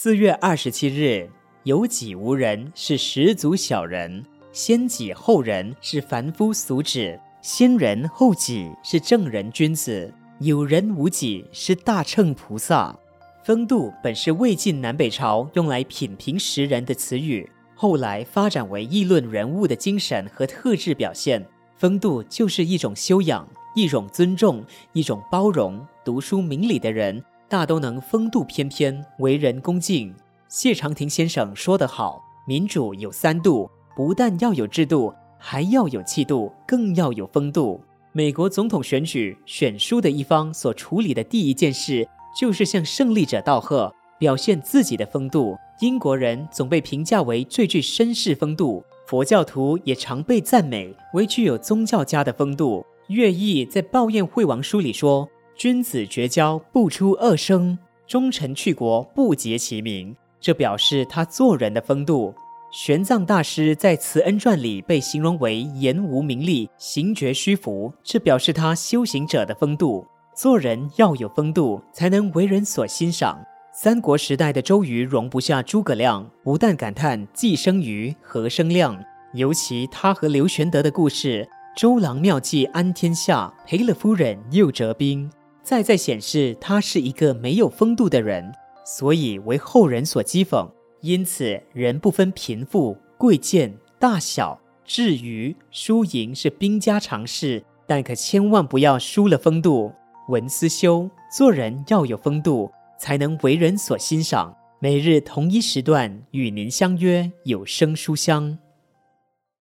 四月二十七日，有己无人是十足小人，先己后人是凡夫俗子，先人后己是正人君子，有人无己是大乘菩萨。风度本是魏晋南北朝用来品评时人的词语，后来发展为议论人物的精神和特质表现。风度就是一种修养，一种尊重，一种包容。读书明理的人，大都能风度翩翩，为人恭敬。谢长廷先生说得好：“民主有三度，不但要有制度，还要有气度，更要有风度。”美国总统选举选输的一方所处理的第一件事，就是向胜利者道贺，表现自己的风度。英国人总被评价为最具绅士风度，佛教徒也常被赞美为具有宗教家的风度。乐毅在《抱怨惠王书》里说。君子绝交不出恶声，忠臣去国不结其名。这表示他做人的风度。玄奘大师在《慈恩传》里被形容为言无名利，行绝虚浮，这表示他修行者的风度。做人要有风度，才能为人所欣赏。三国时代的周瑜容不下诸葛亮，不但感叹既生瑜，何生亮。尤其他和刘玄德的故事：周郎妙计安天下，赔了夫人又折兵。再再显示他是一个没有风度的人，所以为后人所讥讽。因此，人不分贫富、贵贱、大小，至于、输赢是兵家常事，但可千万不要输了风度。文思修，做人要有风度，才能为人所欣赏。每日同一时段与您相约有声书香。